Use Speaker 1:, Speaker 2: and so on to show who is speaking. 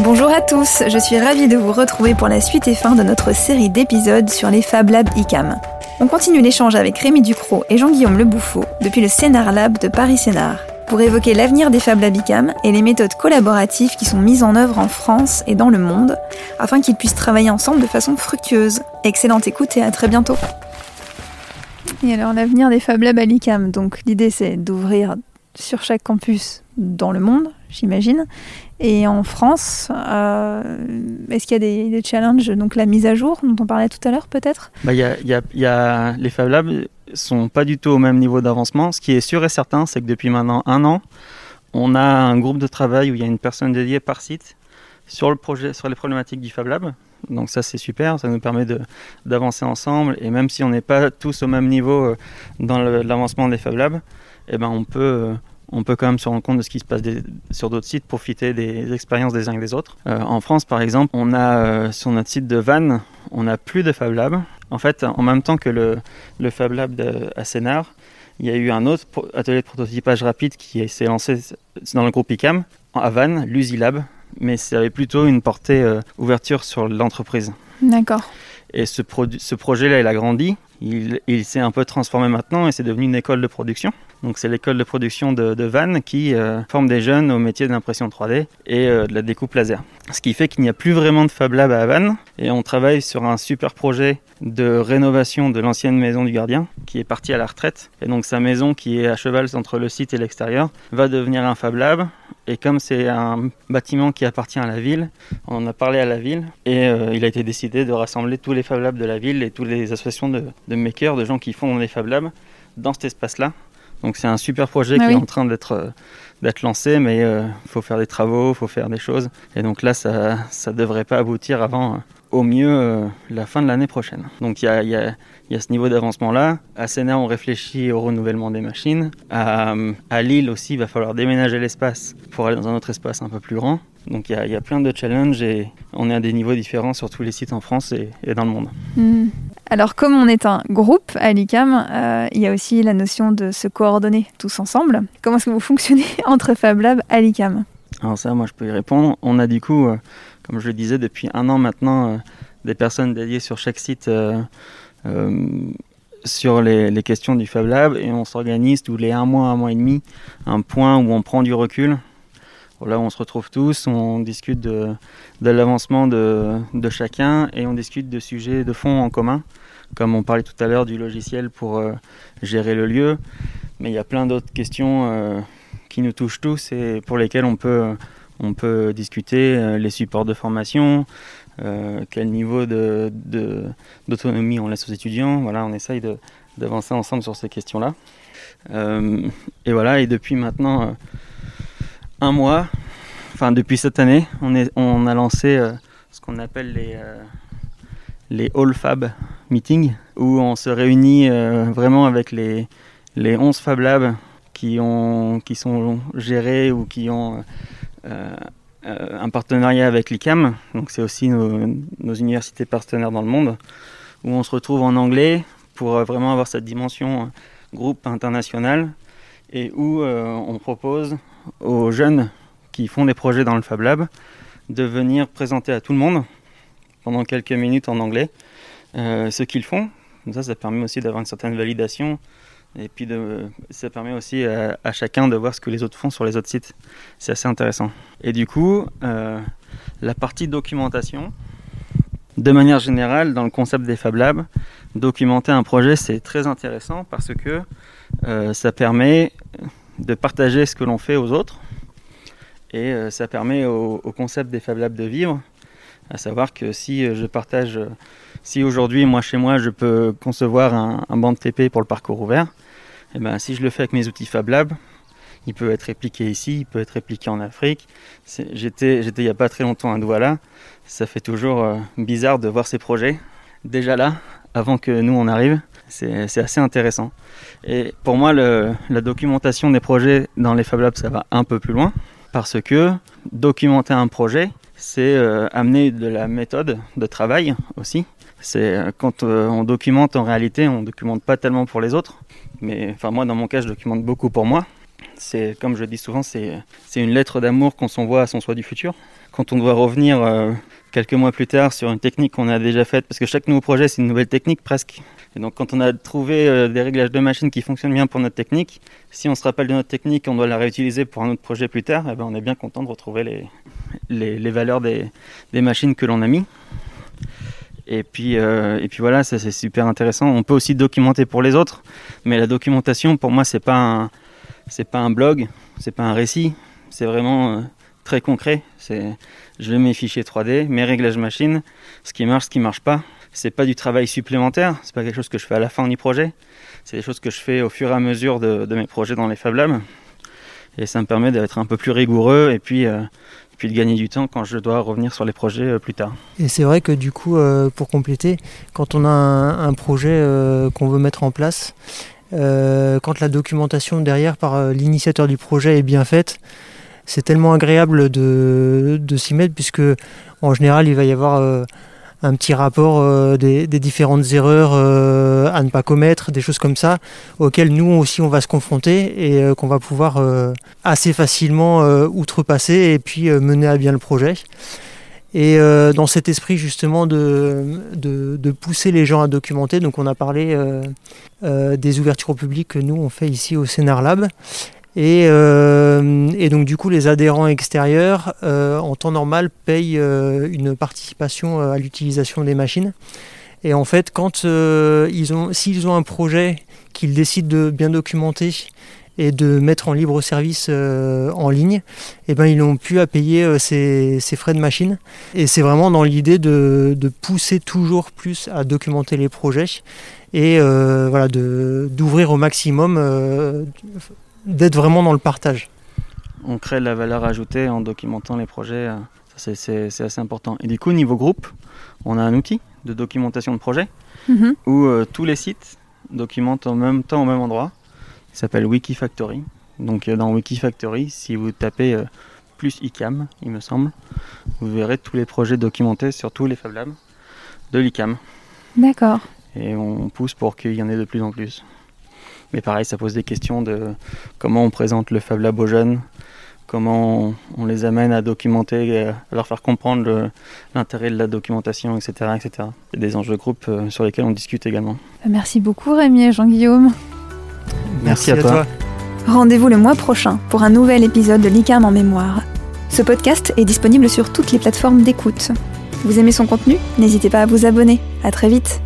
Speaker 1: Bonjour à tous, je suis ravie de vous retrouver pour la suite et fin de notre série d'épisodes sur les Fab Labs ICAM. On continue l'échange avec Rémi Ducrot et Jean-Guillaume Le depuis le Scénar Lab de Paris Scénar pour évoquer l'avenir des Fab Labs ICAM et les méthodes collaboratives qui sont mises en œuvre en France et dans le monde afin qu'ils puissent travailler ensemble de façon fructueuse. Excellente écoute et à très bientôt. Et alors l'avenir des Fab Labs à l'ICAM, donc l'idée c'est d'ouvrir sur chaque campus dans le monde, j'imagine, et en France, euh, est-ce qu'il y a des, challenges Donc la mise à jour dont on parlait tout à l'heure peut-être?
Speaker 2: Bah, y y a, Les Fab Labs sont pas du tout au même niveau d'avancement. Ce qui est sûr et certain, c'est que depuis maintenant un an, on a un groupe de travail où il y a une personne dédiée par site sur le projet, sur les problématiques du Fab Lab. Donc ça c'est super, ça nous permet d'avancer ensemble et même si on n'est pas tous au même niveau euh, dans l'avancement des Fab Labs, eh ben on peut euh, on peut quand même se rendre compte de ce qui se passe sur d'autres sites, profiter des expériences des uns et des autres. Euh, en France, par exemple, on a euh, sur notre site de Vannes, on n'a plus de Fab Lab. En fait, en même temps que le, le Fab Lab de, à Sénart, il y a eu un autre atelier de prototypage rapide qui s'est lancé dans le groupe ICAM à Vannes, l'Usilab, mais ça avait plutôt une portée euh, ouverture sur l'entreprise.
Speaker 1: D'accord.
Speaker 2: Et ce, ce projet-là, il a grandi. Il, s'est un peu transformé maintenant et c'est devenu une école de production. Donc c'est l'école de production de, Vannes qui euh, forme des jeunes au métier d'impression 3D et euh, de la découpe laser. Ce qui fait qu'il n'y a plus vraiment de Fab Lab à Vannes et on travaille sur un super projet de rénovation de l'ancienne maison du gardien qui est parti à la retraite. Et donc sa maison qui est à cheval entre le site et l'extérieur va devenir un Fab Lab. Et comme c'est un bâtiment qui appartient à la ville, on en a parlé à la ville et euh, il a été décidé de rassembler tous les Fab Labs de la ville et toutes les associations de, de makers, de gens qui font des Fab Labs dans cet espace-là donc c'est un super projet ah qui est en train d'être euh, d'être lancé, mais il euh, faut faire des travaux, il faut faire des choses. Et donc là, ça ne devrait pas aboutir avant, euh, au mieux, la fin de l'année prochaine. Donc il y a, y, a, y a, ce niveau d'avancement-là. À Sénat, on réfléchit au renouvellement des machines. À, à Lille aussi, il va falloir déménager l'espace pour aller dans un autre espace un peu plus grand. Donc il y, y, a plein de challenges et on est à des niveaux différents sur tous les sites en France et, et dans le monde.
Speaker 1: Hmm. Alors comme on est un groupe à l'ICAM, euh, il y a aussi la notion de se coordonner tous ensemble. Comment est-ce que vous fonctionnez entre Fab Lab à l'ICAM?
Speaker 2: Alors ça, moi je peux y répondre. On a du coup, euh, comme je le disais, depuis un an maintenant, euh, des personnes dédiées sur chaque site sur les, questions du Fab Lab et on s'organise tous les un mois, un mois et demi, un point où on prend du recul. Là, on se retrouve tous, on discute de, l'avancement de, chacun et on discute de sujets de fond en commun comme on parlait tout à l'heure du logiciel pour euh, gérer le lieu. Mais il y a plein d'autres questions euh, qui nous touchent tous et pour lesquelles on peut, on peut discuter euh, les supports de formation, quel niveau d'autonomie on laisse aux étudiants. Voilà, on essaye d'avancer ensemble sur ces questions-là. et voilà, et depuis maintenant un mois, enfin depuis cette année, on, a lancé ce qu'on appelle les les All Fab Meetings, où on se réunit euh, vraiment avec les, les 11 Fab Labs qui, ont, qui sont gérés ou qui ont euh, euh, un partenariat avec l'ICAM, donc c'est aussi nos, nos, universités partenaires dans le monde, où on se retrouve en anglais pour vraiment avoir cette dimension groupe international et où on propose aux jeunes qui font des projets dans le Fab Lab de venir présenter à tout le monde pendant quelques minutes en anglais euh, ce qu'ils font. Comme ça, ça permet aussi d'avoir une certaine validation. Et puis, ça permet aussi à, chacun de voir ce que les autres font sur les autres sites. C'est assez intéressant. Et du coup, euh, la partie documentation, de manière générale, dans le concept des Fab Labs, documenter un projet, c'est très intéressant parce que euh, ça permet de partager ce que l'on fait aux autres. Et ça permet au, concept des Fab Labs de vivre à savoir que si euh, je partage, euh, si aujourd'hui, moi chez moi, je peux concevoir un, banc de TP pour le parcours ouvert, et eh ben, si je le fais avec mes outils Fab Lab, il peut être répliqué ici, il peut être répliqué en Afrique. J'étais il n'y a pas très longtemps à Douala, ça fait toujours euh, bizarre de voir ces projets déjà là, avant que nous on arrive. C'est assez intéressant. Et pour moi, la documentation des projets dans les Fab Labs, ça va un peu plus loin, parce que documenter un projet, c'est euh, amener de la méthode de travail aussi. C'est euh, quand euh, on documente en réalité, on documente pas tellement pour les autres, mais enfin moi dans mon cas je documente beaucoup pour moi. C'est comme je dis souvent, c'est une lettre d'amour qu'on s'envoie à son soi du futur. Quand on doit revenir euh, quelques mois plus tard sur une technique qu'on a déjà faite, parce que chaque nouveau projet c'est une nouvelle technique presque. Et donc quand on a trouvé euh, des réglages de machine qui fonctionnent bien pour notre technique, si on se rappelle de notre technique, on doit la réutiliser pour un autre projet plus tard, eh ben, on est bien content de retrouver les, valeurs des, machines que l'on a mis. Et puis, euh, et puis voilà, c'est super intéressant. On peut aussi documenter pour les autres, mais la documentation pour moi c'est pas un, c'est pas un blog, c'est pas un récit, c'est vraiment euh, très concret. C'est, je mets mes fichiers 3D, mes réglages machine, ce qui marche, ce qui marche pas. C'est pas du travail supplémentaire, c'est pas quelque chose que je fais à la fin du projet. C'est des choses que je fais au fur et à mesure de, mes projets dans les Fab Labs. Et ça me permet d'être un peu plus rigoureux et puis, euh, de gagner du temps quand je dois revenir sur les projets euh, plus tard.
Speaker 3: Et c'est vrai que du coup, pour compléter, quand on a un projet qu'on veut mettre en place, euh, quand la documentation derrière par euh, l'initiateur du projet est bien faite, c'est tellement agréable de, s'y mettre puisque en général il va y avoir euh, un petit rapport des, différentes erreurs à ne pas commettre, des choses comme ça, auxquelles nous aussi on va se confronter et qu'on va pouvoir assez facilement outrepasser et puis mener à bien le projet. Et euh, dans cet esprit justement de, pousser les gens à documenter, donc on a parlé euh, euh, des ouvertures au public que nous on fait ici au Scénar Lab. Et, donc du coup les adhérents extérieurs en temps normal payent une participation à l'utilisation des machines. Et en fait quand ils s'ils ont un projet qu'ils décident de bien documenter et de mettre en libre service euh, en ligne, et eh ben, ils n'ont plus à payer euh, ces, frais de machine. Et c'est vraiment dans l'idée de, pousser toujours plus à documenter les projets et euh, voilà, d'ouvrir au maximum, d'être vraiment dans le partage.
Speaker 2: On crée de la valeur ajoutée en documentant les projets, c'est assez important. Et du coup, niveau groupe, on a un outil de documentation de projet mm-hmm. où tous les sites documentent en même temps au même endroit s'appelle Wikifactory. Donc euh, dans Wikifactory, si vous tapez euh, plus ICAM, il me semble, vous verrez tous les projets documentés sur tous les Fab Labs de l'ICAM.
Speaker 1: D'accord.
Speaker 2: Et on pousse pour qu'il y en ait de plus en plus. Mais pareil, ça pose des questions de comment on présente le Fab Lab aux jeunes, comment on, les amène à documenter, à leur faire comprendre l'intérêt de la documentation, etc., etc. Il y a des enjeux de groupe euh, sur lesquels on discute également.
Speaker 1: Merci beaucoup Rémi et Jean-Guillaume.
Speaker 2: Merci, à, toi.
Speaker 1: Rendez-vous le mois prochain pour un nouvel épisode de l'ICAM en mémoire. Ce podcast est disponible sur toutes les plateformes d'écoute. Vous aimez son contenu? N'hésitez pas à vous abonner. À très vite.